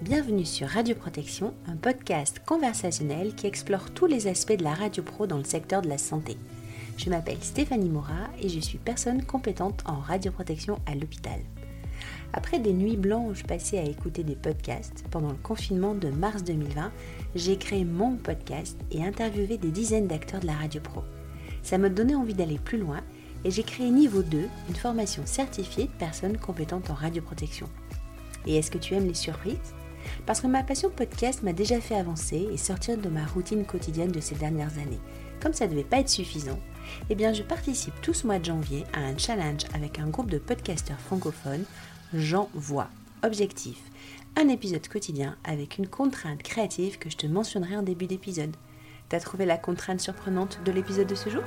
Bienvenue sur Radio Protection, un podcast conversationnel qui explore tous les aspects de la radio pro dans le secteur de la santé. Je m'appelle Stéphanie Mora et je suis personne compétente en radioprotection à l'hôpital. Après des nuits blanches passées à écouter des podcasts pendant le confinement de mars 2020, j'ai créé mon podcast et interviewé des dizaines d'acteurs de la radio pro. Ça m'a donné envie d'aller plus loin et j'ai créé Niveau 2, une formation certifiée de personnes compétentes en radioprotection. Et est-ce que tu aimes les surprises? Parce que ma passion podcast m'a déjà fait avancer et sortir de ma routine quotidienne de ces dernières années. Comme ça ne devait pas être suffisant, eh bien je participe tout ce mois de janvier à un challenge avec un groupe de podcasteurs francophones, J'envoie. Objectif un épisode quotidien avec une contrainte créative que je te mentionnerai en début d'épisode. T'as trouvé la contrainte surprenante de l'épisode de ce jour?